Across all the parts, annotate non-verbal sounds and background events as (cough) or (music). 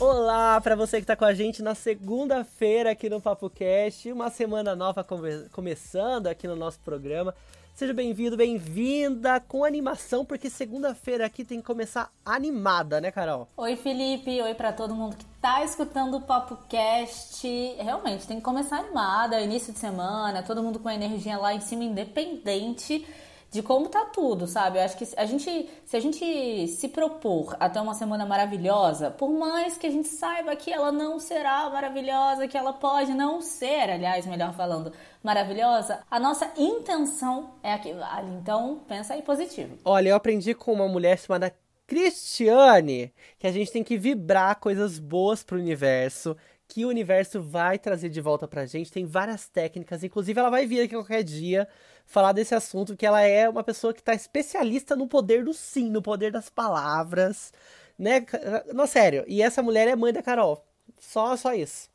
Olá para você que está com a gente na segunda-feira aqui no Papo Cast, uma semana nova come começando aqui no nosso programa. Seja bem-vindo, bem-vinda com animação, porque segunda-feira aqui tem que começar animada, né, Carol? Oi, Felipe. Oi para todo mundo que tá escutando o Papo Cast. Realmente tem que começar animada, início de semana, todo mundo com a energia lá em cima, independente de como tá tudo, sabe? Eu acho que a gente, se a gente se propor até uma semana maravilhosa, por mais que a gente saiba que ela não será maravilhosa, que ela pode não ser, aliás, melhor falando, maravilhosa, a nossa intenção é a que vale. Então, pensa aí positivo. Olha, eu aprendi com uma mulher chamada Cristiane que a gente tem que vibrar coisas boas pro universo, que o universo vai trazer de volta pra gente. Tem várias técnicas, inclusive ela vai vir aqui qualquer dia falar desse assunto, que ela é uma pessoa que tá especialista no poder do sim, no poder das palavras, né? Não, sério. E essa mulher é mãe da Carol. Só, só isso.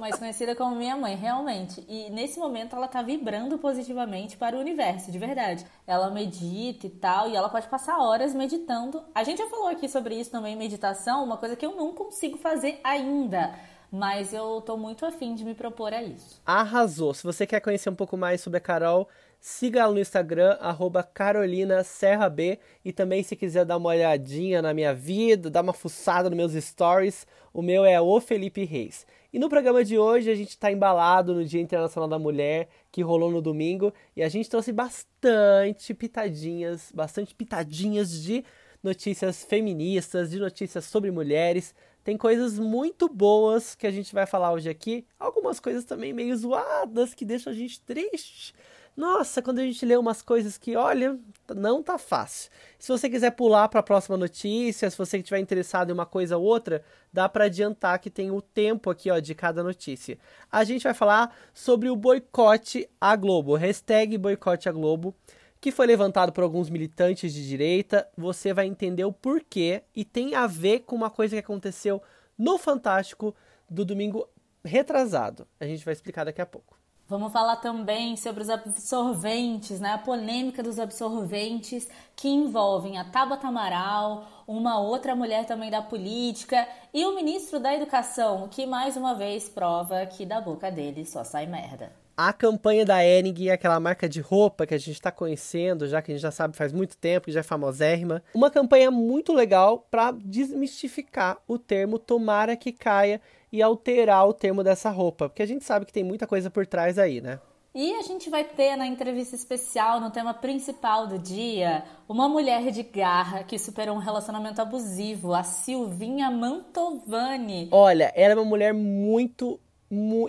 Mais conhecida como minha mãe, realmente. E nesse momento ela tá vibrando positivamente para o universo, de verdade. Ela medita e tal, e ela pode passar horas meditando. A gente já falou aqui sobre isso também, meditação, uma coisa que eu não consigo fazer ainda mas eu tô muito afim de me propor a isso. Arrasou! Se você quer conhecer um pouco mais sobre a Carol, siga ela no Instagram, arroba Carolina Serra B. E também se quiser dar uma olhadinha na minha vida, dar uma fuçada nos meus stories, o meu é o Felipe Reis. E no programa de hoje a gente está embalado no Dia Internacional da Mulher, que rolou no domingo, e a gente trouxe bastante pitadinhas, bastante pitadinhas de notícias feministas, de notícias sobre mulheres. Tem coisas muito boas que a gente vai falar hoje aqui. Algumas coisas também meio zoadas que deixam a gente triste. Nossa, quando a gente lê umas coisas que, olha, não tá fácil. Se você quiser pular para a próxima notícia, se você estiver interessado em uma coisa ou outra, dá para adiantar que tem o tempo aqui, ó, de cada notícia. A gente vai falar sobre o boicote à Globo, hashtag boicote à Globo que foi levantado por alguns militantes de direita. Você vai entender o porquê e tem a ver com uma coisa que aconteceu no Fantástico do domingo retrasado. A gente vai explicar daqui a pouco. Vamos falar também sobre os absorventes, né? A polêmica dos absorventes que envolvem a Tabata Amaral, uma outra mulher também da política e o ministro da Educação, que mais uma vez prova que da boca dele só sai merda a campanha da Ering, aquela marca de roupa que a gente está conhecendo, já que a gente já sabe faz muito tempo, que já é famosérrima. Uma campanha muito legal para desmistificar o termo tomara que caia e alterar o termo dessa roupa, porque a gente sabe que tem muita coisa por trás aí, né? E a gente vai ter na entrevista especial, no tema principal do dia, uma mulher de garra que superou um relacionamento abusivo, a Silvinha Mantovani. Olha, ela é uma mulher muito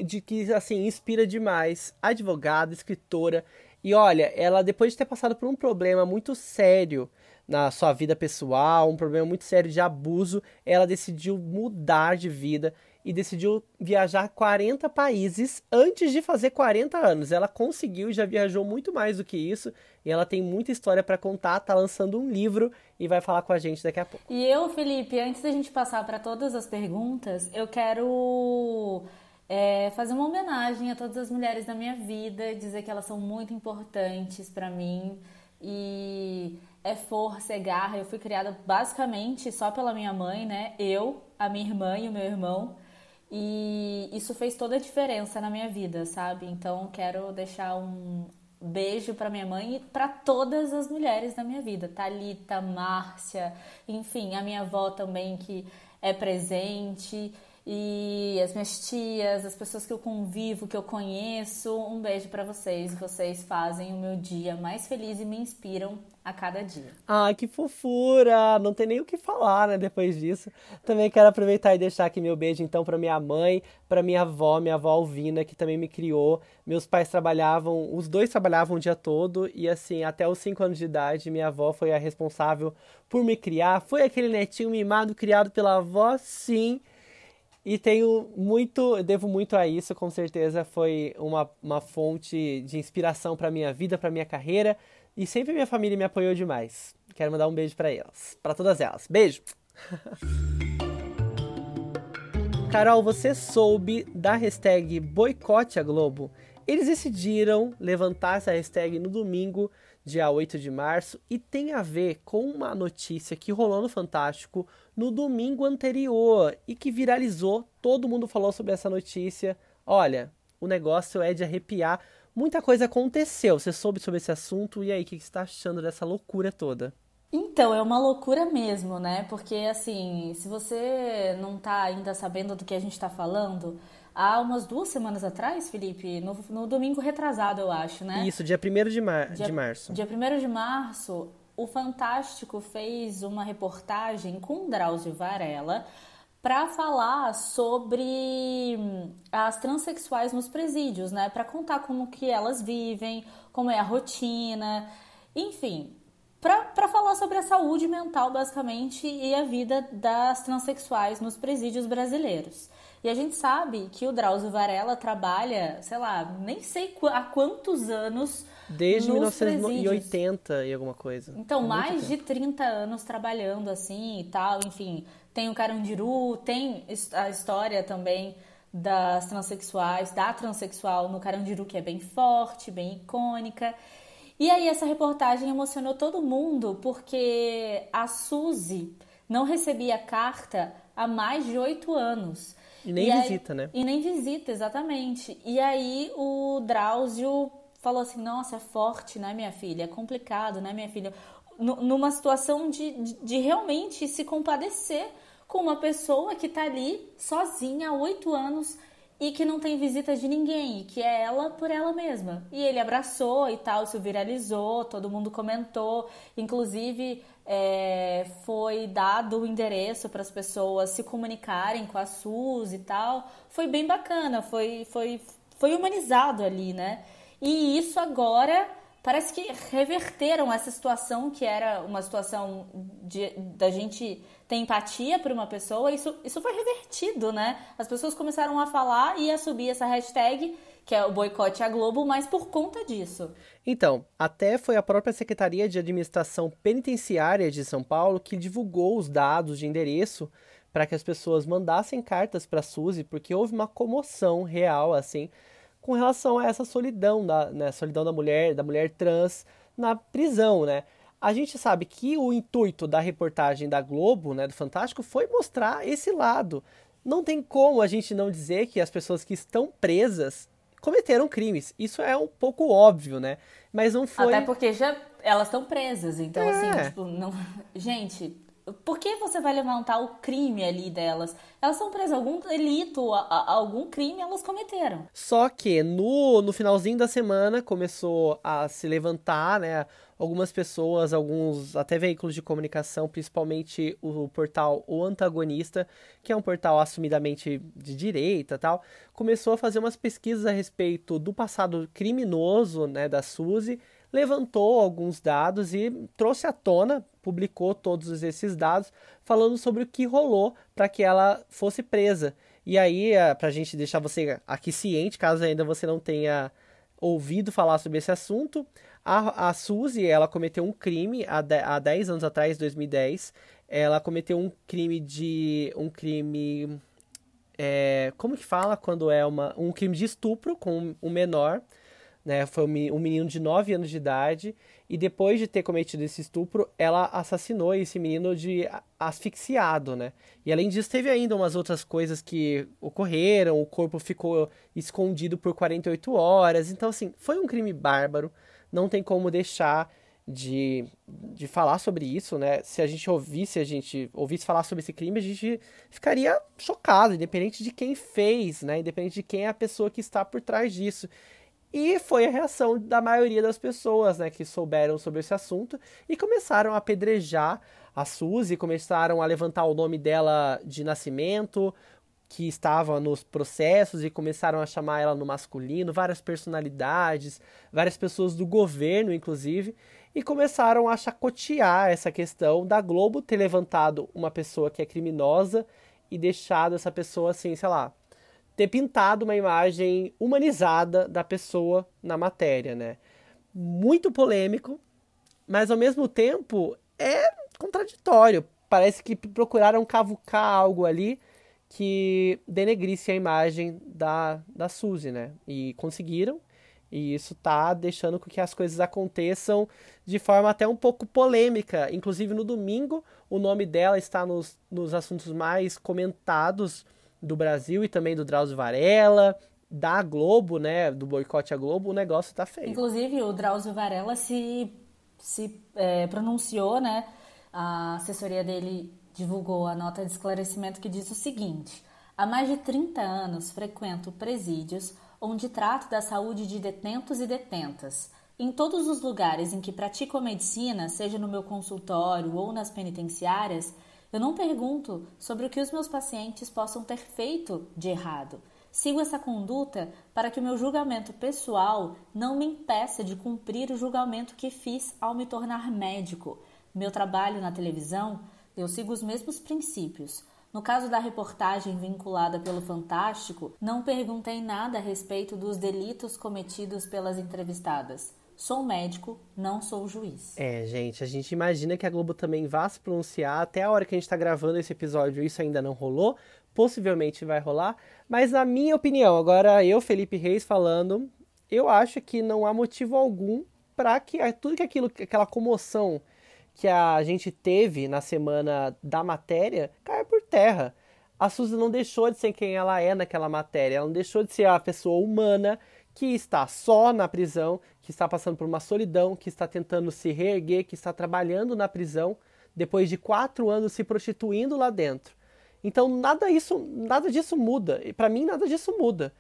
de que assim inspira demais, advogada, escritora. E olha, ela depois de ter passado por um problema muito sério na sua vida pessoal, um problema muito sério de abuso, ela decidiu mudar de vida e decidiu viajar 40 países antes de fazer 40 anos. Ela conseguiu e já viajou muito mais do que isso. E ela tem muita história para contar, tá lançando um livro e vai falar com a gente daqui a pouco. E eu, Felipe, antes da gente passar para todas as perguntas, eu quero é fazer uma homenagem a todas as mulheres da minha vida, dizer que elas são muito importantes para mim e é força, é garra. Eu fui criada basicamente só pela minha mãe, né? Eu, a minha irmã e o meu irmão. E isso fez toda a diferença na minha vida, sabe? Então quero deixar um beijo para minha mãe e para todas as mulheres da minha vida, Talita, Márcia, enfim, a minha avó também que é presente e as minhas tias, as pessoas que eu convivo, que eu conheço. Um beijo para vocês. Vocês fazem o meu dia mais feliz e me inspiram a cada dia. Ah, que fofura! Não tem nem o que falar, né, depois disso. Também quero aproveitar e deixar aqui meu beijo então para minha mãe, para minha avó, minha avó Alvina, que também me criou. Meus pais trabalhavam, os dois trabalhavam o dia todo e assim, até os 5 anos de idade, minha avó foi a responsável por me criar. Foi aquele netinho mimado criado pela avó, sim e tenho muito, devo muito a isso, com certeza foi uma, uma fonte de inspiração para minha vida, para minha carreira, e sempre minha família me apoiou demais. Quero mandar um beijo para elas, para todas elas. Beijo. (laughs) Carol, você soube da hashtag Boicote a Globo? Eles decidiram levantar essa hashtag no domingo dia 8 de março, e tem a ver com uma notícia que rolou no Fantástico no domingo anterior e que viralizou. Todo mundo falou sobre essa notícia. Olha, o negócio é de arrepiar. Muita coisa aconteceu. Você soube sobre esse assunto e aí, o que você está achando dessa loucura toda? Então, é uma loucura mesmo, né? Porque, assim, se você não tá ainda sabendo do que a gente tá falando, há umas duas semanas atrás, Felipe, no, no domingo retrasado, eu acho, né? Isso, dia 1 de, mar dia, de março. Dia 1 de março, o Fantástico fez uma reportagem com Drauzio Varela para falar sobre as transexuais nos presídios, né? Para contar como que elas vivem, como é a rotina, enfim, para falar sobre a saúde mental, basicamente, e a vida das transexuais nos presídios brasileiros. E a gente sabe que o Drauzio Varela trabalha, sei lá, nem sei há quantos anos. Desde 1980 presídios. e alguma coisa. Então, mais de 30 anos trabalhando assim e tal. Enfim, tem o Carandiru, tem a história também das transexuais, da transexual no Carandiru, que é bem forte, bem icônica. E aí essa reportagem emocionou todo mundo porque a Suzy não recebia carta há mais de oito anos. E nem e visita, aí, né? E nem visita, exatamente. E aí o Drauzio falou assim: Nossa, é forte, né, minha filha? É complicado, né, minha filha? N numa situação de, de, de, realmente se compadecer com uma pessoa que tá ali sozinha há oito anos e que não tem visita de ninguém, que é ela por ela mesma. E ele abraçou e tal, se viralizou, todo mundo comentou, inclusive é, foi dado o endereço para as pessoas se comunicarem com a SUS e tal. Foi bem bacana, foi, foi, foi humanizado ali, né? E isso agora parece que reverteram essa situação que era uma situação de, da gente ter empatia por uma pessoa, isso, isso foi revertido, né? As pessoas começaram a falar e a subir essa hashtag, que é o boicote à Globo, mas por conta disso. Então, até foi a própria Secretaria de Administração Penitenciária de São Paulo que divulgou os dados de endereço para que as pessoas mandassem cartas para a Suzy, porque houve uma comoção real, assim, com relação a essa solidão da né, solidão da mulher, da mulher trans na prisão, né? A gente sabe que o intuito da reportagem da Globo, né, do Fantástico, foi mostrar esse lado. Não tem como a gente não dizer que as pessoas que estão presas cometeram crimes. Isso é um pouco óbvio, né? Mas não foi. Até porque já elas estão presas, então assim, é. assim, tipo, não. Gente, por que você vai levantar o crime ali delas? Elas são presas, algum delito, algum crime elas cometeram. Só que no, no finalzinho da semana começou a se levantar, né? Algumas pessoas, alguns até veículos de comunicação, principalmente o portal O Antagonista, que é um portal assumidamente de direita tal, começou a fazer umas pesquisas a respeito do passado criminoso né, da Suzy levantou alguns dados e trouxe à tona, publicou todos esses dados, falando sobre o que rolou para que ela fosse presa. E aí, eh, para a gente deixar você aqui ciente, caso ainda você não tenha ouvido falar sobre esse assunto, a, a Suzy, ela cometeu um crime há, de, há 10 anos atrás, 2010. Ela cometeu um crime de. um crime. É, como que fala quando é uma, um crime de estupro com um menor né? Foi um menino de 9 anos de idade e depois de ter cometido esse estupro, ela assassinou esse menino de asfixiado, né? E além disso, teve ainda umas outras coisas que ocorreram, o corpo ficou escondido por 48 horas. Então, assim, foi um crime bárbaro, não tem como deixar de, de falar sobre isso, né? Se a gente ouvisse, a gente ouvisse falar sobre esse crime, a gente ficaria chocado, independente de quem fez, né? Independente de quem é a pessoa que está por trás disso. E foi a reação da maioria das pessoas né, que souberam sobre esse assunto e começaram a apedrejar a Suzy, começaram a levantar o nome dela de nascimento, que estava nos processos, e começaram a chamar ela no masculino, várias personalidades, várias pessoas do governo, inclusive, e começaram a chacotear essa questão da Globo ter levantado uma pessoa que é criminosa e deixado essa pessoa assim, sei lá, ter pintado uma imagem humanizada da pessoa na matéria, né? Muito polêmico, mas ao mesmo tempo é contraditório. Parece que procuraram cavucar algo ali que denegrisse a imagem da, da Suzy, né? E conseguiram. E isso tá deixando com que as coisas aconteçam de forma até um pouco polêmica. Inclusive no domingo, o nome dela está nos, nos assuntos mais comentados do Brasil e também do Drauzio Varela, da Globo, né? Do boicote à Globo, o negócio tá feio. Inclusive, o Drauzio Varela se, se é, pronunciou, né? A assessoria dele divulgou a nota de esclarecimento que diz o seguinte: há mais de 30 anos frequento presídios onde trato da saúde de detentos e detentas. Em todos os lugares em que pratico a medicina, seja no meu consultório ou nas penitenciárias, eu não pergunto sobre o que os meus pacientes possam ter feito de errado. Sigo essa conduta para que o meu julgamento pessoal não me impeça de cumprir o julgamento que fiz ao me tornar médico. Meu trabalho na televisão, eu sigo os mesmos princípios. No caso da reportagem vinculada pelo Fantástico, não perguntei nada a respeito dos delitos cometidos pelas entrevistadas. Sou médico, não sou juiz. É, gente, a gente imagina que a Globo também vá se pronunciar. Até a hora que a gente está gravando esse episódio, isso ainda não rolou. Possivelmente vai rolar. Mas, na minha opinião, agora eu, Felipe Reis, falando, eu acho que não há motivo algum para que tudo que aquilo, aquela comoção que a gente teve na semana da matéria caia por terra. A Suzy não deixou de ser quem ela é naquela matéria, ela não deixou de ser a pessoa humana que está só na prisão, que está passando por uma solidão, que está tentando se reerguer, que está trabalhando na prisão, depois de quatro anos se prostituindo lá dentro. Então nada isso, nada disso muda. E para mim nada disso muda.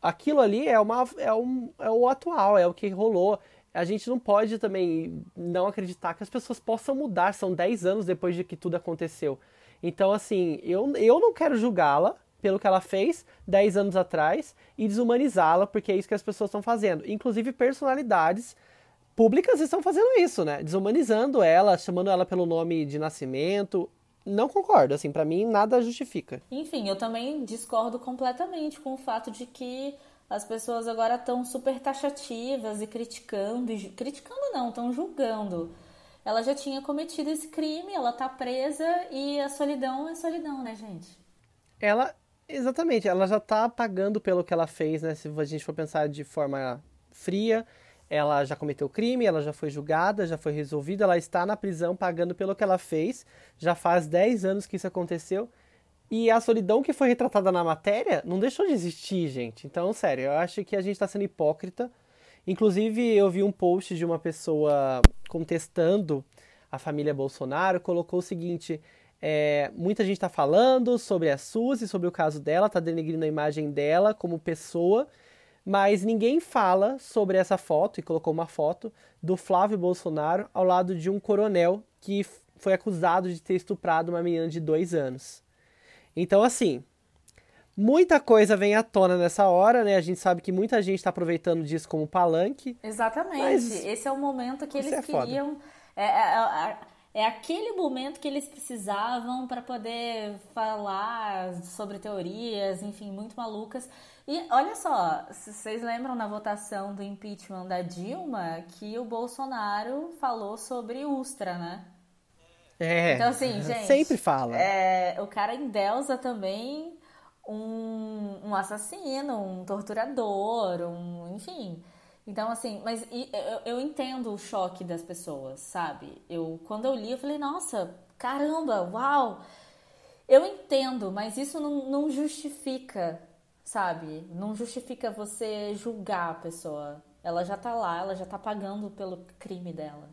Aquilo ali é uma, é, um, é o atual, é o que rolou a gente não pode também não acreditar que as pessoas possam mudar. São 10 anos depois de que tudo aconteceu. Então, assim, eu, eu não quero julgá-la pelo que ela fez 10 anos atrás e desumanizá-la, porque é isso que as pessoas estão fazendo. Inclusive, personalidades públicas estão fazendo isso, né? Desumanizando ela, chamando ela pelo nome de nascimento. Não concordo, assim, para mim nada justifica. Enfim, eu também discordo completamente com o fato de que as pessoas agora estão super taxativas e criticando, e, criticando não, estão julgando. Ela já tinha cometido esse crime, ela tá presa e a solidão é solidão, né, gente? Ela, exatamente, ela já tá pagando pelo que ela fez, né? Se a gente for pensar de forma fria, ela já cometeu crime, ela já foi julgada, já foi resolvida, ela está na prisão pagando pelo que ela fez. Já faz 10 anos que isso aconteceu. E a solidão que foi retratada na matéria não deixou de existir, gente. Então, sério, eu acho que a gente está sendo hipócrita. Inclusive, eu vi um post de uma pessoa contestando a família Bolsonaro, colocou o seguinte: é, muita gente está falando sobre a Suzy, sobre o caso dela, está denegrindo a imagem dela como pessoa, mas ninguém fala sobre essa foto, e colocou uma foto, do Flávio Bolsonaro ao lado de um coronel que foi acusado de ter estuprado uma menina de dois anos. Então, assim, muita coisa vem à tona nessa hora, né? A gente sabe que muita gente está aproveitando disso como palanque. Exatamente. Esse é o momento que eles é queriam. É, é, é, é, aquele momento que eles precisavam para poder falar sobre teorias, enfim, muito malucas. E olha só, vocês lembram na votação do impeachment da Dilma que o Bolsonaro falou sobre Ustra, né? É. Então, assim, gente. Sempre fala. É, o cara endeusa também um, um assassino, um torturador, um. Enfim. Então, assim, mas eu, eu entendo o choque das pessoas, sabe? Eu, quando eu li, eu falei, nossa, caramba, uau! Eu entendo, mas isso não, não justifica, sabe? Não justifica você julgar a pessoa. Ela já tá lá, ela já tá pagando pelo crime dela.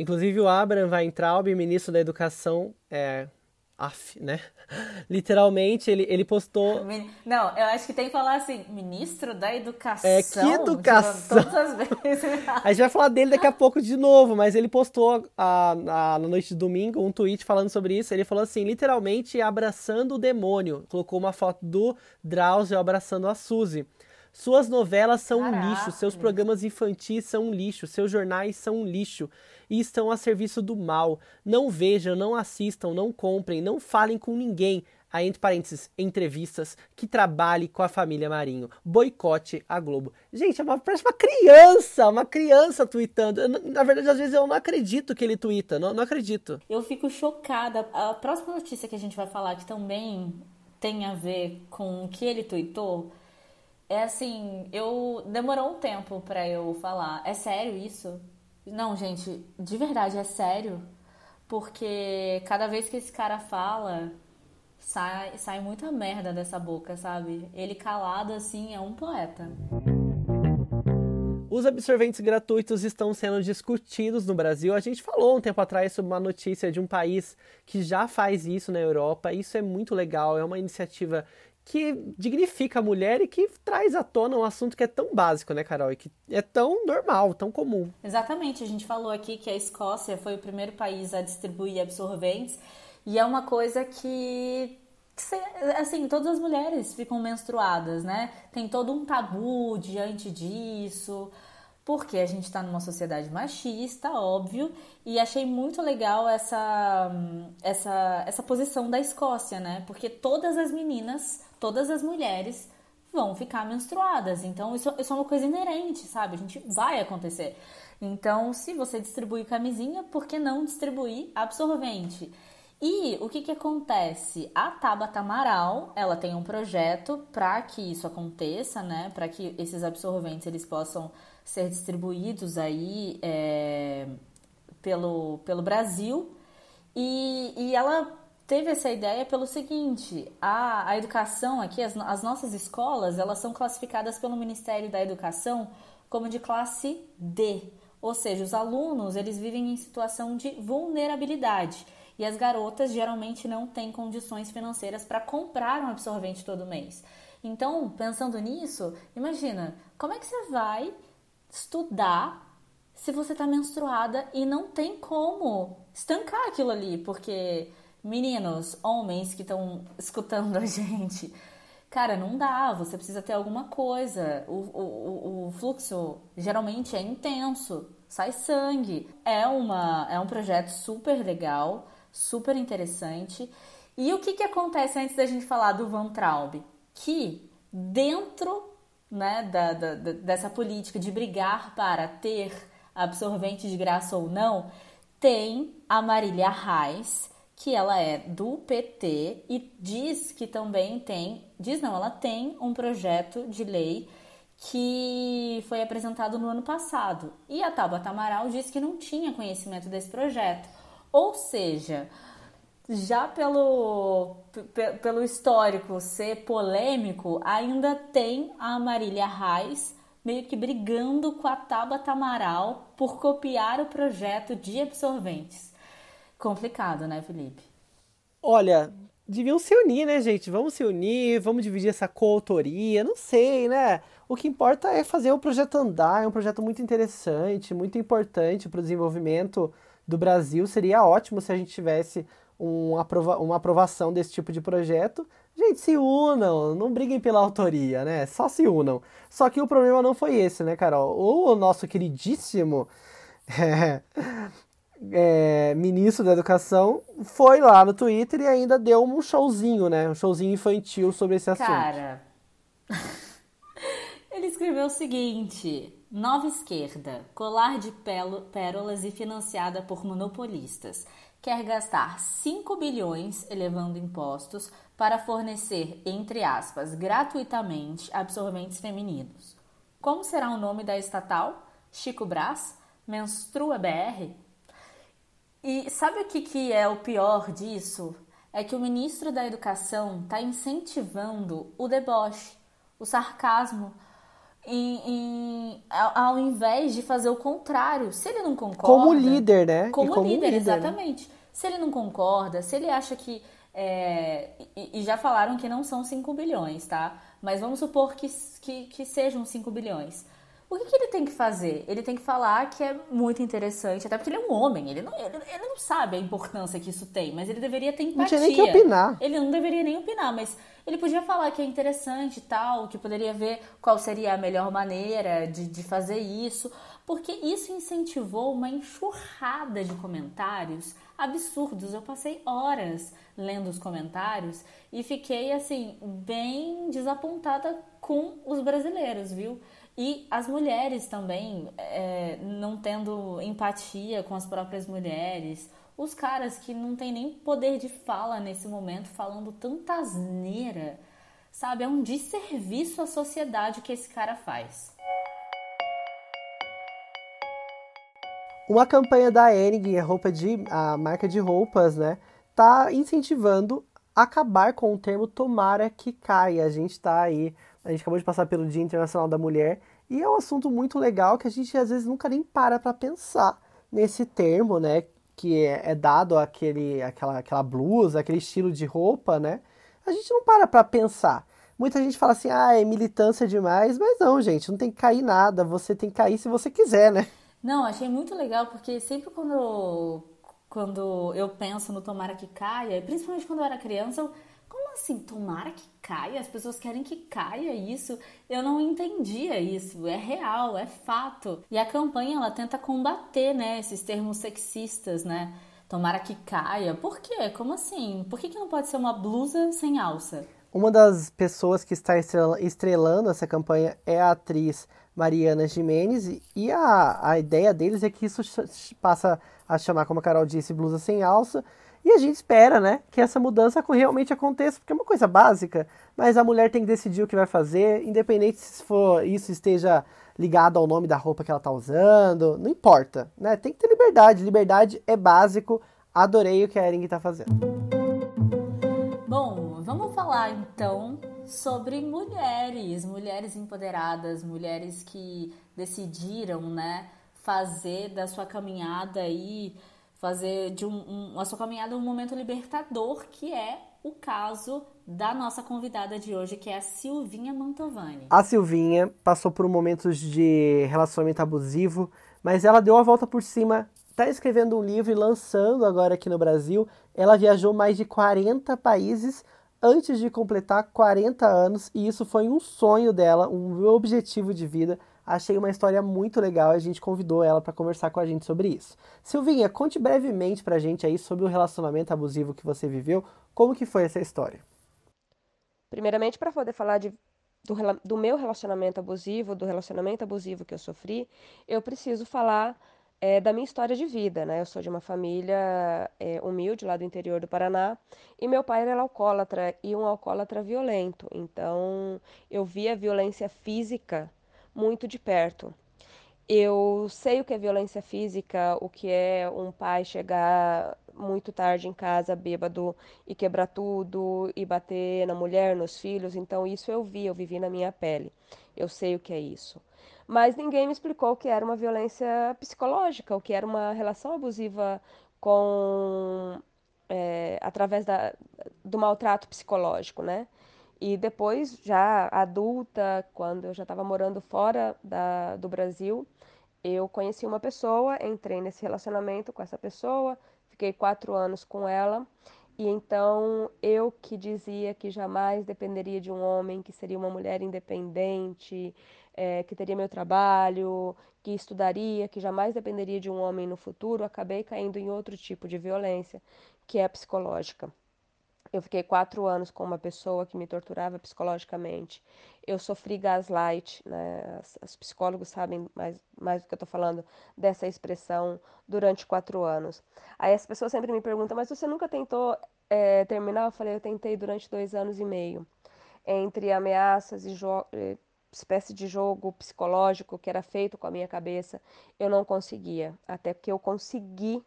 Inclusive o Abraham Weintraub, ministro da Educação, é, af, né? (laughs) Literalmente, ele, ele postou. (laughs) Não, eu acho que tem que falar assim, ministro da educação. É, que educação? Todas as vezes. (laughs) a gente vai falar dele daqui a pouco de novo, mas ele postou a, a, na noite de domingo um tweet falando sobre isso. Ele falou assim, literalmente abraçando o demônio. Colocou uma foto do Drauzio abraçando a Suzy. Suas novelas são Caraca. um lixo, seus programas infantis são um lixo, seus jornais são um lixo e estão a serviço do mal. Não vejam, não assistam, não comprem, não falem com ninguém. Aí, entre parênteses, entrevistas, que trabalhe com a família Marinho. Boicote a Globo. Gente, é uma, parece uma criança, uma criança tweetando. Eu, na verdade, às vezes eu não acredito que ele twitta, não, não acredito. Eu fico chocada. A próxima notícia que a gente vai falar, que também tem a ver com o que ele tweetou, é assim, eu demorou um tempo para eu falar. É sério isso? Não, gente, de verdade é sério, porque cada vez que esse cara fala, sai, sai muita merda dessa boca, sabe? Ele calado assim é um poeta. Os absorventes gratuitos estão sendo discutidos no Brasil. A gente falou um tempo atrás sobre uma notícia de um país que já faz isso na Europa. Isso é muito legal, é uma iniciativa que dignifica a mulher e que traz à tona um assunto que é tão básico, né, Carol? E que é tão normal, tão comum. Exatamente. A gente falou aqui que a Escócia foi o primeiro país a distribuir absorventes e é uma coisa que assim, todas as mulheres ficam menstruadas, né? Tem todo um tabu diante disso, porque a gente está numa sociedade machista, óbvio, e achei muito legal essa, essa, essa posição da Escócia, né? Porque todas as meninas, todas as mulheres vão ficar menstruadas, então isso, isso é uma coisa inerente, sabe? A gente vai acontecer. Então, se você distribui camisinha, por que não distribuir absorvente? E o que, que acontece? A Tabata Amaral, ela tem um projeto para que isso aconteça, né? Para que esses absorventes eles possam ser distribuídos aí é, pelo, pelo Brasil. E, e ela teve essa ideia pelo seguinte: a, a educação aqui, as, as nossas escolas, elas são classificadas pelo Ministério da Educação como de classe D. Ou seja, os alunos eles vivem em situação de vulnerabilidade e as garotas geralmente não têm condições financeiras para comprar um absorvente todo mês. Então, pensando nisso, imagina, como é que você vai estudar se você está menstruada e não tem como estancar aquilo ali? Porque, meninos, homens que estão escutando a gente, cara, não dá, você precisa ter alguma coisa. O, o, o fluxo geralmente é intenso, sai sangue. É, uma, é um projeto super legal super interessante. E o que, que acontece antes da gente falar do Van Traub? Que dentro né, da, da, dessa política de brigar para ter absorvente de graça ou não, tem a Marília Reis, que ela é do PT e diz que também tem, diz não, ela tem um projeto de lei que foi apresentado no ano passado. E a Tabata Amaral disse que não tinha conhecimento desse projeto. Ou seja, já pelo, pelo histórico ser polêmico, ainda tem a Marília Reis meio que brigando com a Tabata Amaral por copiar o projeto de absorventes. Complicado, né, Felipe? Olha, deviam se unir, né, gente? Vamos se unir, vamos dividir essa coautoria, não sei, né? O que importa é fazer o projeto andar, é um projeto muito interessante, muito importante para o desenvolvimento do Brasil. Seria ótimo se a gente tivesse um aprova uma aprovação desse tipo de projeto. Gente, se unam, não briguem pela autoria, né? Só se unam. Só que o problema não foi esse, né, Carol? O nosso queridíssimo (laughs) é, ministro da Educação foi lá no Twitter e ainda deu um showzinho, né? Um showzinho infantil sobre esse assunto. Cara, (laughs) ele escreveu o seguinte: Nova Esquerda, colar de pérolas e financiada por monopolistas, quer gastar 5 bilhões elevando impostos para fornecer, entre aspas, gratuitamente absorventes femininos. Como será o nome da estatal? Chico Brás? Menstrua BR? E sabe o que, que é o pior disso? É que o ministro da Educação está incentivando o deboche, o sarcasmo, em, em, ao invés de fazer o contrário. Se ele não concorda. Como líder, né? Como, como líder, líder, exatamente. Né? Se ele não concorda, se ele acha que. É, e, e, já falaram que não são 5 bilhões, tá? Mas vamos supor que, que, que sejam 5 bilhões. O que, que, ele tem que fazer? Ele tem que falar que é muito interessante, até porque ele é um homem, ele não, ele, ele não sabe a importância que isso tem, mas ele deveria ter empatia. Não tinha nem que opinar. Ele não deveria nem opinar, mas ele podia falar que é interessante e tal, que poderia ver qual seria a melhor maneira de, de fazer isso, porque isso incentivou uma enxurrada de comentários absurdos. Eu passei horas lendo os comentários e fiquei assim, bem desapontada com os brasileiros, viu? E as mulheres também, é, não tendo empatia com as próprias mulheres, os caras que não têm nem poder de fala nesse momento, falando tanta asneira, Sabe, é um desserviço à sociedade que esse cara faz. Uma campanha da Enig, a roupa de a marca de roupas, né, tá incentivando acabar com o termo tomara que caia. A gente tá aí, a gente acabou de passar pelo Dia Internacional da Mulher e é um assunto muito legal que a gente às vezes nunca nem para para pensar nesse termo, né, que é, é dado aquele aquela aquela blusa, aquele estilo de roupa, né? A gente não para para pensar. Muita gente fala assim, ah, é militância demais, mas não, gente, não tem que cair nada, você tem que cair se você quiser, né? Não, achei muito legal porque sempre quando, quando eu penso no tomara que caia, principalmente quando eu era criança, eu, assim, tomara que caia? As pessoas querem que caia isso? Eu não entendia isso, é real, é fato. E a campanha ela tenta combater, né, esses termos sexistas, né? Tomara que caia. Por quê? Como assim? Por que, que não pode ser uma blusa sem alça? Uma das pessoas que está estrelando essa campanha é a atriz Mariana Jimenez, e a, a ideia deles é que isso passa a chamar, como a Carol disse, blusa sem alça, e a gente espera, né, que essa mudança realmente aconteça, porque é uma coisa básica, mas a mulher tem que decidir o que vai fazer, independente se for isso esteja ligado ao nome da roupa que ela está usando, não importa, né? Tem que ter liberdade, liberdade é básico. Adorei o que a Ering está fazendo. Bom, vamos falar então sobre mulheres, mulheres empoderadas, mulheres que decidiram, né, fazer da sua caminhada aí, fazer de um, um, a sua caminhada um momento libertador, que é o caso da nossa convidada de hoje, que é a Silvinha Mantovani. A Silvinha passou por momentos de relacionamento abusivo, mas ela deu a volta por cima, está escrevendo um livro e lançando agora aqui no Brasil. Ela viajou mais de 40 países antes de completar 40 anos e isso foi um sonho dela, um objetivo de vida. Achei uma história muito legal e a gente convidou ela para conversar com a gente sobre isso. Silvinha, conte brevemente pra gente aí sobre o relacionamento abusivo que você viveu, como que foi essa história? Primeiramente, para poder falar de, do, do meu relacionamento abusivo, do relacionamento abusivo que eu sofri, eu preciso falar é, da minha história de vida, né? Eu sou de uma família é, humilde lá do interior do Paraná e meu pai era alcoólatra e um alcoólatra violento. Então eu vi a violência física muito de perto. Eu sei o que é violência física, o que é um pai chegar muito tarde em casa bêbado e quebrar tudo e bater na mulher, nos filhos. Então isso eu vi, eu vivi na minha pele. Eu sei o que é isso mas ninguém me explicou o que era uma violência psicológica, o que era uma relação abusiva com é, através da, do maltrato psicológico, né? E depois, já adulta, quando eu já estava morando fora da, do Brasil, eu conheci uma pessoa, entrei nesse relacionamento com essa pessoa, fiquei quatro anos com ela. E então eu que dizia que jamais dependeria de um homem, que seria uma mulher independente, é, que teria meu trabalho, que estudaria, que jamais dependeria de um homem no futuro, acabei caindo em outro tipo de violência, que é a psicológica. Eu fiquei quatro anos com uma pessoa que me torturava psicologicamente. Eu sofri gaslight, né? Os psicólogos sabem mais, mais do que eu estou falando dessa expressão durante quatro anos. Aí as pessoas sempre me perguntam, mas você nunca tentou é, terminar? Eu falei, eu tentei durante dois anos e meio. Entre ameaças e espécie de jogo psicológico que era feito com a minha cabeça, eu não conseguia. Até que eu consegui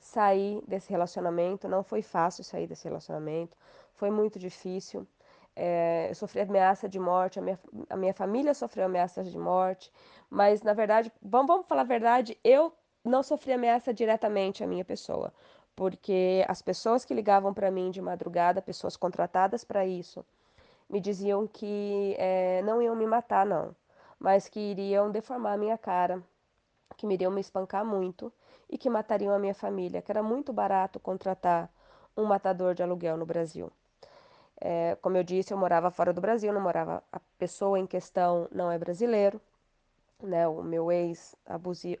sair desse relacionamento. Não foi fácil sair desse relacionamento, foi muito difícil. É, eu sofri ameaça de morte, a minha, a minha família sofreu ameaças de morte, mas na verdade, vamos, vamos falar a verdade, eu não sofri ameaça diretamente à minha pessoa, porque as pessoas que ligavam para mim de madrugada, pessoas contratadas para isso, me diziam que é, não iam me matar, não, mas que iriam deformar a minha cara, que me iriam me espancar muito e que matariam a minha família, que era muito barato contratar um matador de aluguel no Brasil. É, como eu disse, eu morava fora do Brasil, não morava. A pessoa em questão não é brasileiro, né? O meu ex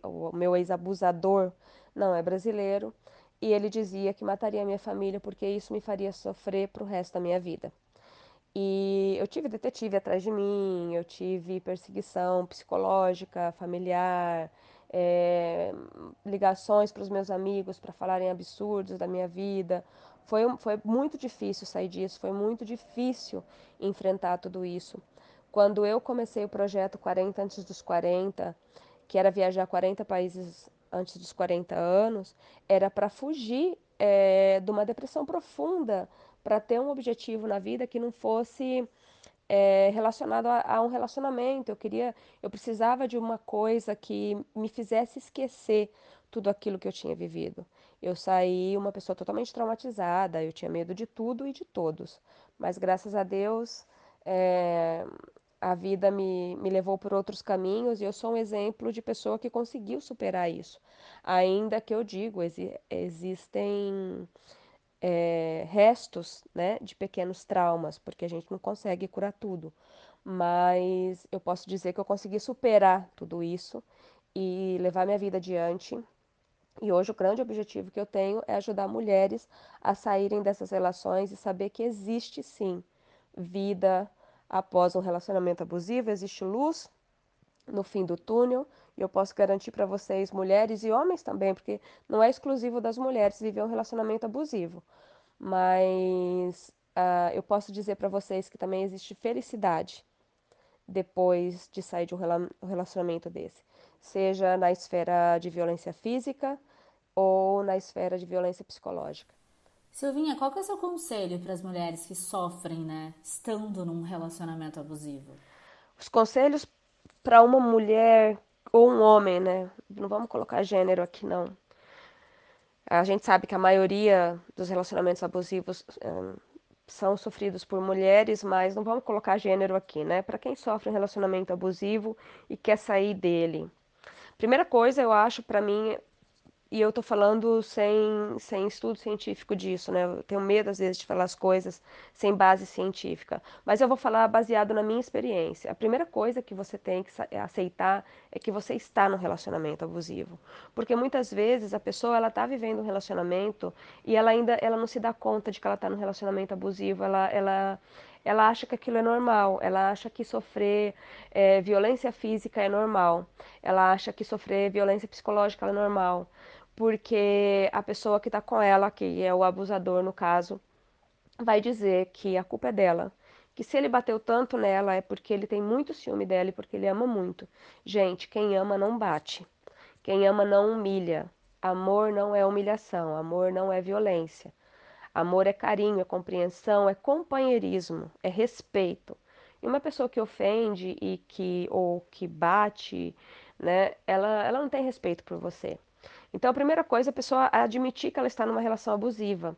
o meu ex abusador não é brasileiro e ele dizia que mataria a minha família porque isso me faria sofrer para o resto da minha vida. E eu tive detetive atrás de mim, eu tive perseguição psicológica, familiar, é, ligações para os meus amigos para falarem absurdos da minha vida. Foi, foi muito difícil sair disso, foi muito difícil enfrentar tudo isso. Quando eu comecei o projeto 40 antes dos 40, que era viajar 40 países antes dos 40 anos, era para fugir é, de uma depressão profunda, para ter um objetivo na vida que não fosse é, relacionado a, a, um relacionamento. Eu queria, eu precisava de uma coisa que me fizesse esquecer tudo aquilo que eu tinha vivido. Eu saí uma pessoa totalmente traumatizada, eu tinha medo de tudo e de todos. Mas graças a Deus, é, a vida me, me levou por outros caminhos e eu sou um exemplo de pessoa que conseguiu superar isso. Ainda que eu digo, exi existem é, restos né, de pequenos traumas, porque a gente não consegue curar tudo. Mas eu posso dizer que eu consegui superar tudo isso e levar minha vida adiante. E hoje o grande objetivo que eu tenho é ajudar mulheres a saírem dessas relações e saber que existe sim vida, após um relacionamento abusivo, existe luz no fim do túnel. E eu posso garantir para vocês, mulheres e homens também, porque não é exclusivo das mulheres viver um relacionamento abusivo. Mas uh, eu posso dizer para vocês que também existe felicidade depois de sair de um relacionamento desse, seja na esfera de violência física ou na esfera de violência psicológica. Silvinha, qual que é o seu conselho para as mulheres que sofrem, né, estando num relacionamento abusivo? Os conselhos para uma mulher ou um homem, né? Não vamos colocar gênero aqui não. A gente sabe que a maioria dos relacionamentos abusivos um, são sofridos por mulheres, mas não vamos colocar gênero aqui, né? Para quem sofre um relacionamento abusivo e quer sair dele. Primeira coisa, eu acho, para mim, e eu tô falando sem, sem estudo científico disso, né? Eu tenho medo, às vezes, de falar as coisas sem base científica. Mas eu vou falar baseado na minha experiência. A primeira coisa que você tem que aceitar é que você está no relacionamento abusivo. Porque muitas vezes a pessoa, ela tá vivendo um relacionamento e ela ainda ela não se dá conta de que ela está no relacionamento abusivo. Ela, ela, ela acha que aquilo é normal, ela acha que sofrer é, violência física é normal, ela acha que sofrer violência psicológica é normal porque a pessoa que está com ela, que é o abusador no caso, vai dizer que a culpa é dela. Que se ele bateu tanto nela é porque ele tem muito ciúme dela e porque ele ama muito. Gente, quem ama não bate. Quem ama não humilha. Amor não é humilhação, amor não é violência. Amor é carinho, é compreensão, é companheirismo, é respeito. E uma pessoa que ofende e que ou que bate, né, ela, ela não tem respeito por você. Então, a primeira coisa é a pessoa admitir que ela está numa relação abusiva.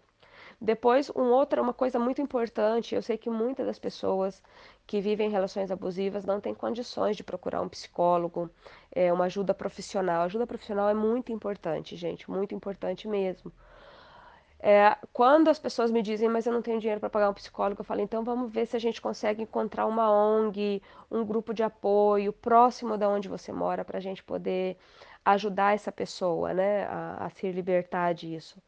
Depois, um outro, uma coisa muito importante, eu sei que muitas das pessoas que vivem relações abusivas não têm condições de procurar um psicólogo, é, uma ajuda profissional. Ajuda profissional é muito importante, gente, muito importante mesmo. É, quando as pessoas me dizem, mas eu não tenho dinheiro para pagar um psicólogo, eu falo, então vamos ver se a gente consegue encontrar uma ONG, um grupo de apoio próximo da onde você mora, para a gente poder ajudar essa pessoa, né, a, a se libertar disso.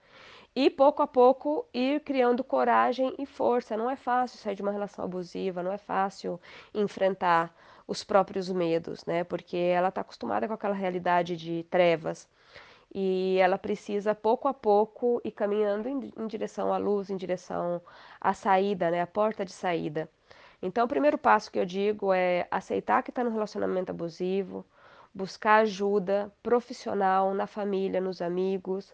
E pouco a pouco ir criando coragem e força. Não é fácil sair de uma relação abusiva, não é fácil enfrentar os próprios medos, né? Porque ela está acostumada com aquela realidade de trevas e ela precisa pouco a pouco ir caminhando em, em, direção à luz, em direção à saída, né? A porta de saída. Então, o primeiro passo que eu digo é aceitar que está no relacionamento abusivo, buscar ajuda profissional na família, nos amigos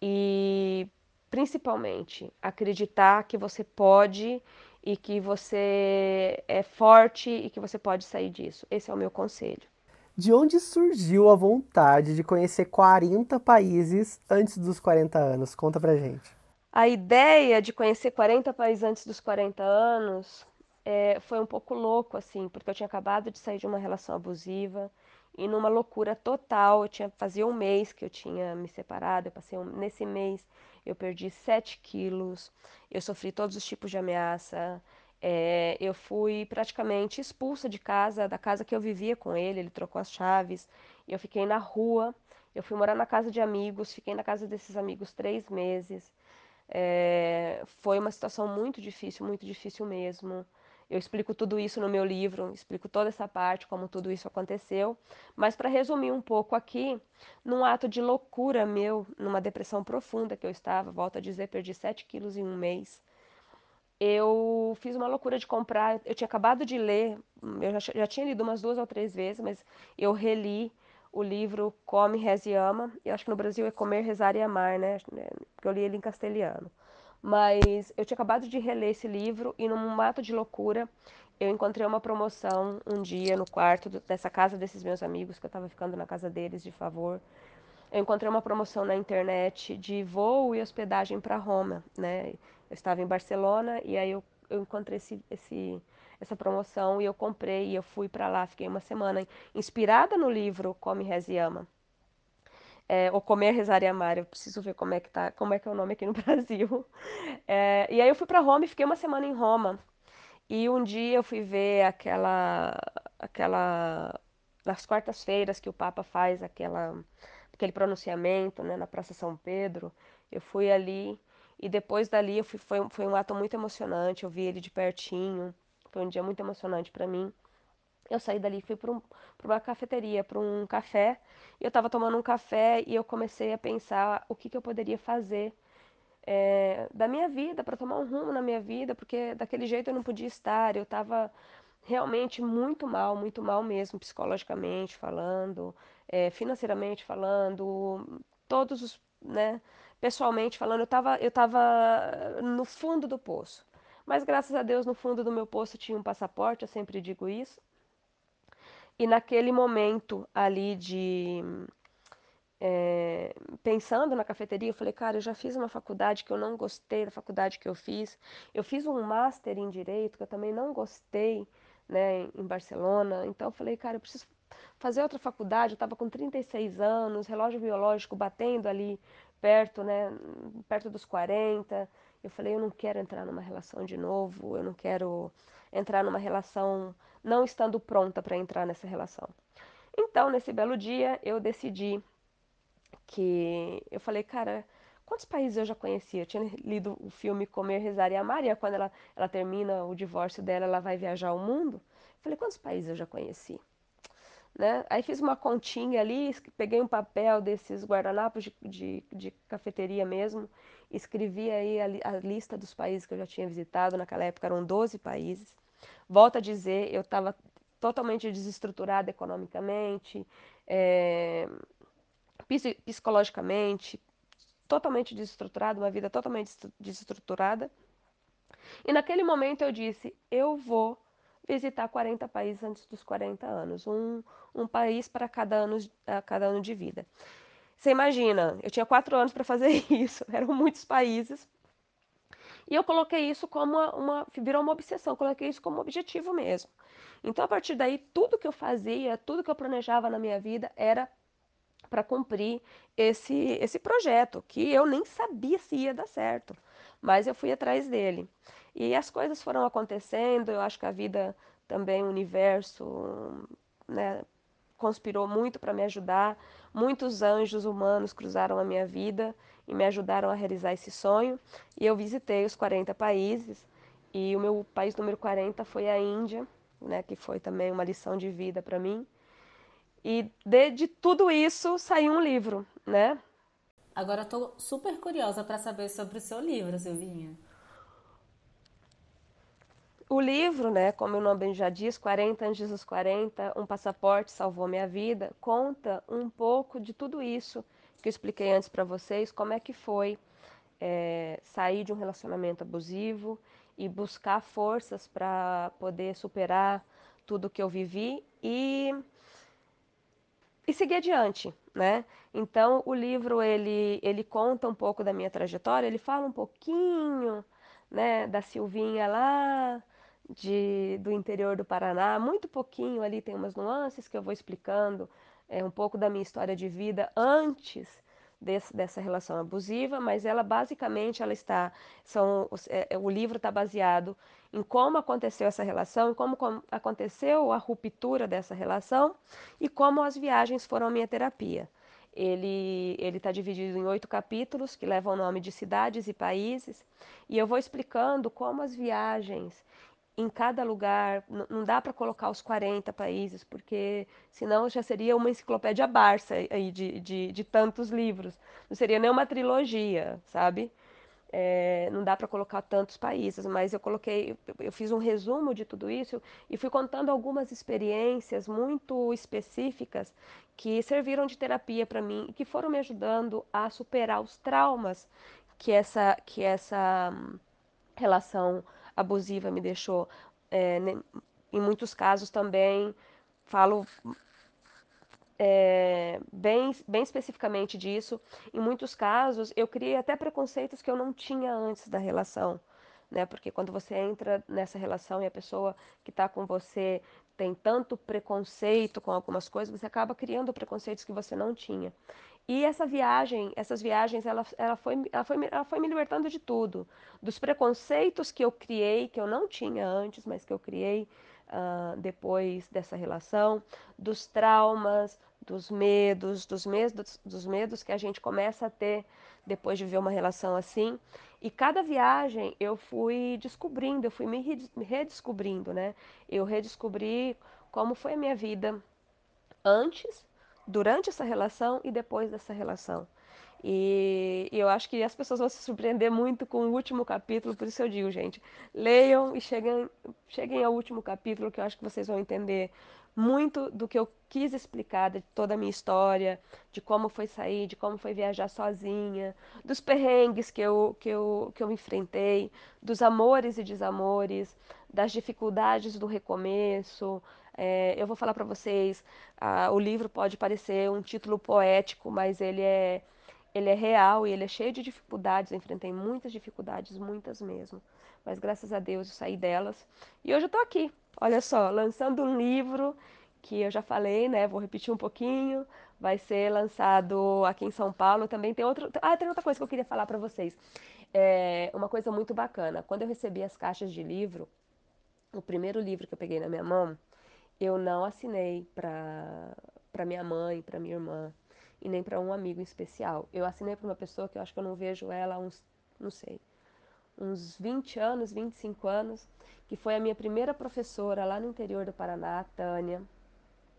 e principalmente acreditar que você pode e que você é forte e que você pode sair disso. Esse é o meu conselho. De onde surgiu a vontade de conhecer 40 países antes dos 40 anos? Conta pra gente. A ideia de conhecer 40 países antes dos 40 anos é, foi um pouco louco, assim, porque eu tinha acabado de sair de uma relação abusiva e numa loucura total. Eu tinha fazia um mês que eu tinha me separado. Eu passei um, nesse mês eu perdi 7 quilos. Eu sofri todos os tipos de ameaça. É, eu fui praticamente expulsa de casa, da casa que eu vivia com ele. Ele trocou as chaves. Eu fiquei na rua. Eu fui morar na casa de amigos. Fiquei na casa desses amigos três meses. É, foi uma situação muito difícil, muito difícil mesmo. Eu explico tudo isso no meu livro, explico toda essa parte, como tudo isso aconteceu. Mas para resumir um pouco aqui, num ato de loucura meu, numa depressão profunda que eu estava, volto a dizer, perdi 7 quilos em um mês. Eu fiz uma loucura de comprar. Eu tinha acabado de ler, eu já, já tinha lido umas duas ou três vezes, mas eu reli o livro Come, Reze e Ama. Eu acho que no Brasil é Comer, Rezar e Amar, né? Porque eu li ele em castelhano. Mas eu tinha acabado de reler esse livro e num mato de loucura eu encontrei uma promoção um dia no quarto dessa casa desses meus amigos, que eu estava ficando na casa deles de favor. Eu encontrei uma promoção na internet de voo e hospedagem para Roma, né? Eu estava em Barcelona e aí eu, eu encontrei esse, esse, essa promoção e eu comprei e eu fui para lá, fiquei uma semana inspirada no livro Come, Reze e Ama é, ou Comer, Rezar e Amar. Eu preciso ver como é que tá, como é que é o nome aqui no (laughs) Brasil. É, e aí eu fui para Roma e fiquei uma semana em Roma. E um dia eu fui ver aquela, aquela nas quartas-feiras que o Papa faz aquela, aquele pronunciamento, né, na Praça São Pedro. Eu fui ali e depois dali eu fui, foi, foi um ato muito emocionante. Eu vi ele de pertinho. Foi um dia muito emocionante para mim. Eu saí dali, fui para um, uma cafeteria, para um café. Eu estava tomando um café e eu comecei a pensar o que, que eu poderia fazer é, da minha vida, para tomar um rumo na minha vida, porque daquele jeito eu não podia estar. Eu estava realmente muito mal, muito mal mesmo, psicologicamente falando, é, financeiramente falando, todos os, né, pessoalmente falando, eu estava eu tava no fundo do poço. Mas graças a Deus, no fundo do meu poço tinha um passaporte, eu sempre digo isso. E naquele momento ali de. É, pensando na cafeteria, eu falei, cara, eu já fiz uma faculdade que eu não gostei da faculdade que eu fiz. Eu fiz um master em direito que eu também não gostei, né, em Barcelona. Então eu falei, cara, eu preciso fazer outra faculdade. Eu estava com 36 anos, relógio biológico batendo ali perto, né, perto dos 40. Eu falei, eu não quero entrar numa relação de novo, eu não quero entrar numa relação não estando pronta para entrar nessa relação. Então, nesse belo dia, eu decidi que eu falei, cara, quantos países eu já conhecia? Eu tinha lido o filme Comer, Rezar e Amar, e quando ela, ela termina o divórcio dela, ela vai viajar o mundo. Eu falei, quantos países eu já conheci? Né? Aí fiz uma continha ali, peguei um papel desses guardanapos de, de, de cafeteria mesmo, escrevi aí a, a, lista dos países que eu já tinha visitado, naquela época eram 12 países. Volto a dizer, eu estava totalmente desestruturada economicamente, é, psicologicamente, totalmente desestruturada, uma vida totalmente desestruturada. E naquele momento eu disse: eu vou visitar 40 países antes dos 40 anos, um, um país para cada ano, cada ano de vida. Você imagina, eu tinha quatro anos para fazer (laughs) isso, eram muitos países. E eu coloquei isso como uma, uma, virou uma obsessão, coloquei isso como objetivo mesmo. Então, a partir daí, tudo que eu fazia, tudo que eu planejava na minha vida era para cumprir esse, esse projeto, que eu nem sabia se ia dar certo, mas eu fui atrás dele. E as coisas foram acontecendo, eu acho que a vida também, o universo, né, conspirou muito para me ajudar. Muitos anjos humanos cruzaram a minha vida e me ajudaram a realizar esse sonho. E eu visitei os 40 países e o meu país número 40 foi a Índia, né, que foi também uma lição de vida para mim. E de, de, tudo isso saiu um livro, né? Agora tô super curiosa para saber sobre o seu livro, Silvinha. O livro, né, como o nome já diz, 40 antes dos 40, um passaporte salvou minha vida, conta um pouco de tudo isso que eu expliquei antes para vocês, como é que foi é, sair de um relacionamento abusivo e buscar forças para poder superar tudo que eu vivi e, e seguir adiante, né? Então o livro ele ele conta um pouco da minha trajetória, ele fala um pouquinho, né, da Silvinha lá de, do interior do Paraná, muito pouquinho ali tem umas nuances que eu vou explicando é, um pouco da minha história de vida antes desse, dessa relação abusiva, mas ela basicamente ela está, são, é, é, o livro está baseado em como aconteceu essa relação, como, como aconteceu a ruptura dessa relação e como as viagens foram a minha terapia. Ele está dividido em oito capítulos que levam o nome de cidades e países, e eu vou explicando como as viagens em cada lugar, não dá para colocar os 40 países, porque senão já seria uma enciclopédia Barça aí de, de, de tantos livros. Não seria nem uma trilogia, sabe? É, não dá para colocar tantos países, mas eu coloquei, eu fiz um resumo de tudo isso e fui contando algumas experiências muito específicas que serviram de terapia para mim e que foram me ajudando a superar os traumas que essa, que essa hum, relação abusiva me deixou. É, em muitos casos também falo é, bem, bem especificamente disso. Em muitos casos, eu criei até preconceitos que eu não tinha antes da relação. Né? Porque quando você entra nessa relação e a pessoa que está com você tem tanto preconceito com algumas coisas, você acaba criando preconceitos que você não tinha. E essa viagem, essas viagens, ela, ela, foi, ela, foi, ela foi me libertando de tudo. Dos preconceitos que eu criei, que eu não tinha antes, mas que eu criei uh, depois dessa relação, dos traumas, dos medos, dos medos, dos medos que a gente começa a ter depois de viver uma relação assim. E cada viagem eu fui descobrindo, eu fui me redescobrindo, né? Eu redescobri como foi a minha vida antes, durante essa relação e depois dessa relação. E, e eu acho que as pessoas vão se surpreender muito com o último capítulo, por isso eu digo, gente, leiam e cheguem, cheguem ao último capítulo que eu acho que vocês vão entender muito do que eu quis explicar de toda a minha história, de como foi sair, de como foi viajar sozinha, dos perrengues que eu, que eu, que eu enfrentei, dos amores e desamores, das dificuldades do recomeço. É, eu vou falar para vocês, o livro pode parecer um título poético, mas ele é, ele é real e ele é cheio de dificuldades. Eu enfrentei muitas dificuldades, muitas mesmo. Mas graças a Deus eu saí delas. E hoje eu estou aqui, olha só, lançando um livro que eu já falei, né? Vou repetir um pouquinho. Vai ser lançado aqui em São Paulo. Também tem outro. Ah, tem outra coisa que eu queria falar para vocês. É uma coisa muito bacana. Quando eu recebi as caixas de livro, o primeiro livro que eu peguei na minha mão, eu não assinei para para minha mãe, para minha irmã e nem para um amigo em especial. Eu assinei para uma pessoa que eu acho que eu não vejo ela há uns, não sei, uns 20 anos, 25 anos, que foi a minha primeira professora lá no interior do Paraná, Tânia.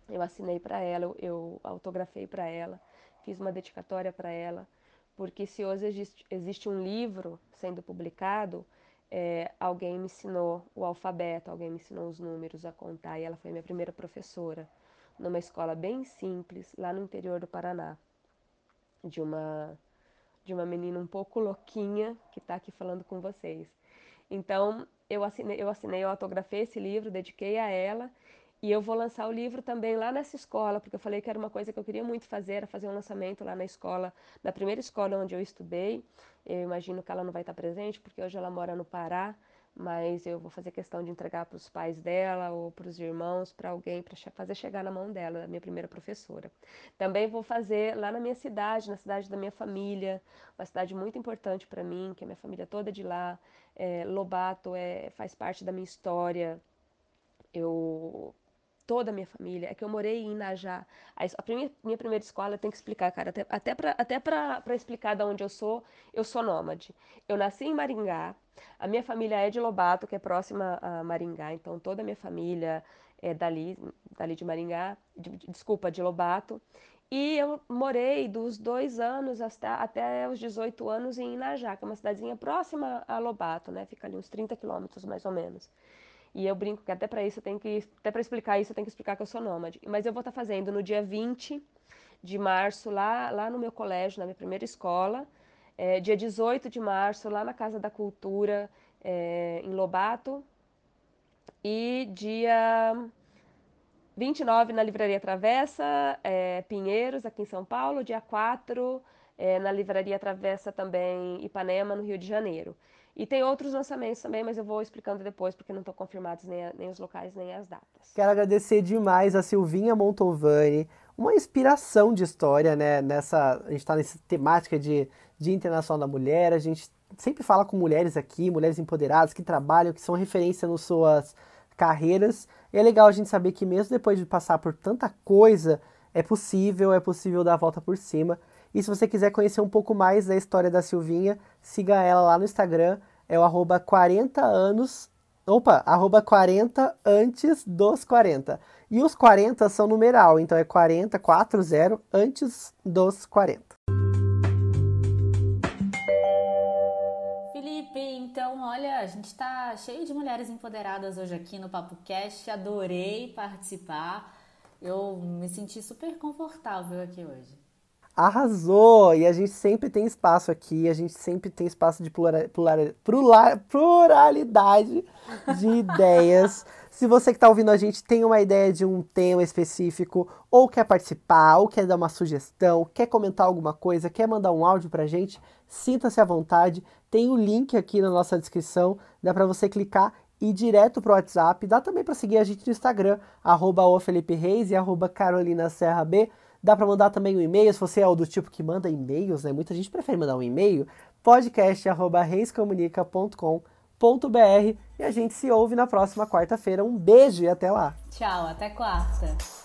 Eu assinei para ela, eu, eu autografei para ela, fiz uma dedicatória para ela, porque se hoje existe, existe um livro sendo publicado, é, alguém me ensinou o alfabeto, alguém me ensinou os números a contar, e ela foi minha primeira professora, numa escola bem simples, lá no interior do Paraná, de uma de uma menina um pouco louquinha que está aqui falando com vocês. Então, eu assinei, eu assinei, eu autografei esse livro, dediquei a ela, e eu vou lançar o livro também lá nessa escola, porque eu falei que era uma coisa que eu queria muito fazer, era fazer um lançamento lá na escola, na primeira escola onde eu estudei. Eu imagino que ela não vai estar presente, porque hoje ela mora no Pará, mas eu vou fazer questão de entregar para os pais dela ou para os irmãos, para alguém, para fazer chegar na mão dela, a minha primeira professora. Também vou fazer lá na minha cidade, na cidade da minha família, uma cidade muito importante para mim, que é minha família toda de lá. É, Lobato é, faz parte da minha história. Eu toda a minha família, é que eu morei em Inajá. A minha, primeira escola, eu tenho que explicar, cara, até, até para até pra, explicar de onde eu sou, eu sou nômade. Eu nasci em Maringá, a minha família é de Lobato, que é próxima a Maringá, então toda a minha família é dali, dali de Maringá, de, desculpa, de Lobato. E eu morei dos dois anos até, até os 18 anos em Inajá, que é uma cidadezinha próxima a Lobato, né? Fica ali uns 30 quilômetros mais ou menos. E eu brinco que até para isso eu tenho que, até para explicar isso eu tenho que explicar que eu sou nômade. Mas eu vou estar tá fazendo no dia 20 de março lá, lá no meu colégio, na minha primeira escola. É, dia 18 de março lá na Casa da Cultura, é, em Lobato. E dia 29 na Livraria Travessa, é, Pinheiros, aqui em São Paulo. Dia 4 é, na Livraria Travessa também, Ipanema, no Rio de Janeiro. E tem outros lançamentos também, mas eu vou explicando depois, porque não estão confirmados nem, nem os locais, nem as datas. Quero agradecer demais a Silvinha Montovani, uma inspiração de história, né? Nessa, a gente está nessa temática de Dia Internacional da Mulher, a gente sempre fala com mulheres aqui, mulheres empoderadas que trabalham, que são referência nas suas carreiras. E é legal a gente saber que mesmo depois de passar por tanta coisa, é possível, é possível dar a volta por cima. E se você quiser conhecer um pouco mais da história da Silvinha, siga ela lá no Instagram, é o arroba 40 anos Opa, arroba 40 antes dos 40. E os 40 são numeral, então é 40, 40 antes dos 40. Felipe, então olha, a gente está cheio de mulheres empoderadas hoje aqui no Papo Cast. Adorei participar. Eu me senti super confortável aqui hoje. Arrasou! E a gente sempre tem espaço aqui, a gente sempre tem espaço de plural, plural, pluralidade de (laughs) ideias. Se você que está ouvindo a gente tem uma ideia de um tema específico, ou quer participar, ou quer dar uma sugestão, quer comentar alguma coisa, quer mandar um áudio pra gente, sinta-se à vontade. Tem o link aqui na nossa descrição, dá para você clicar e ir direto pro WhatsApp. Dá também para seguir a gente no Instagram, arroba o Felipe Reis e arroba Carolina Serra B. Dá para mandar também um e-mail, se você é do tipo que manda e-mails, né? Muita gente prefere mandar um e-mail. podcast@reiscomunica.com.br e a gente se ouve na próxima quarta-feira. Um beijo e até lá. Tchau, até quarta.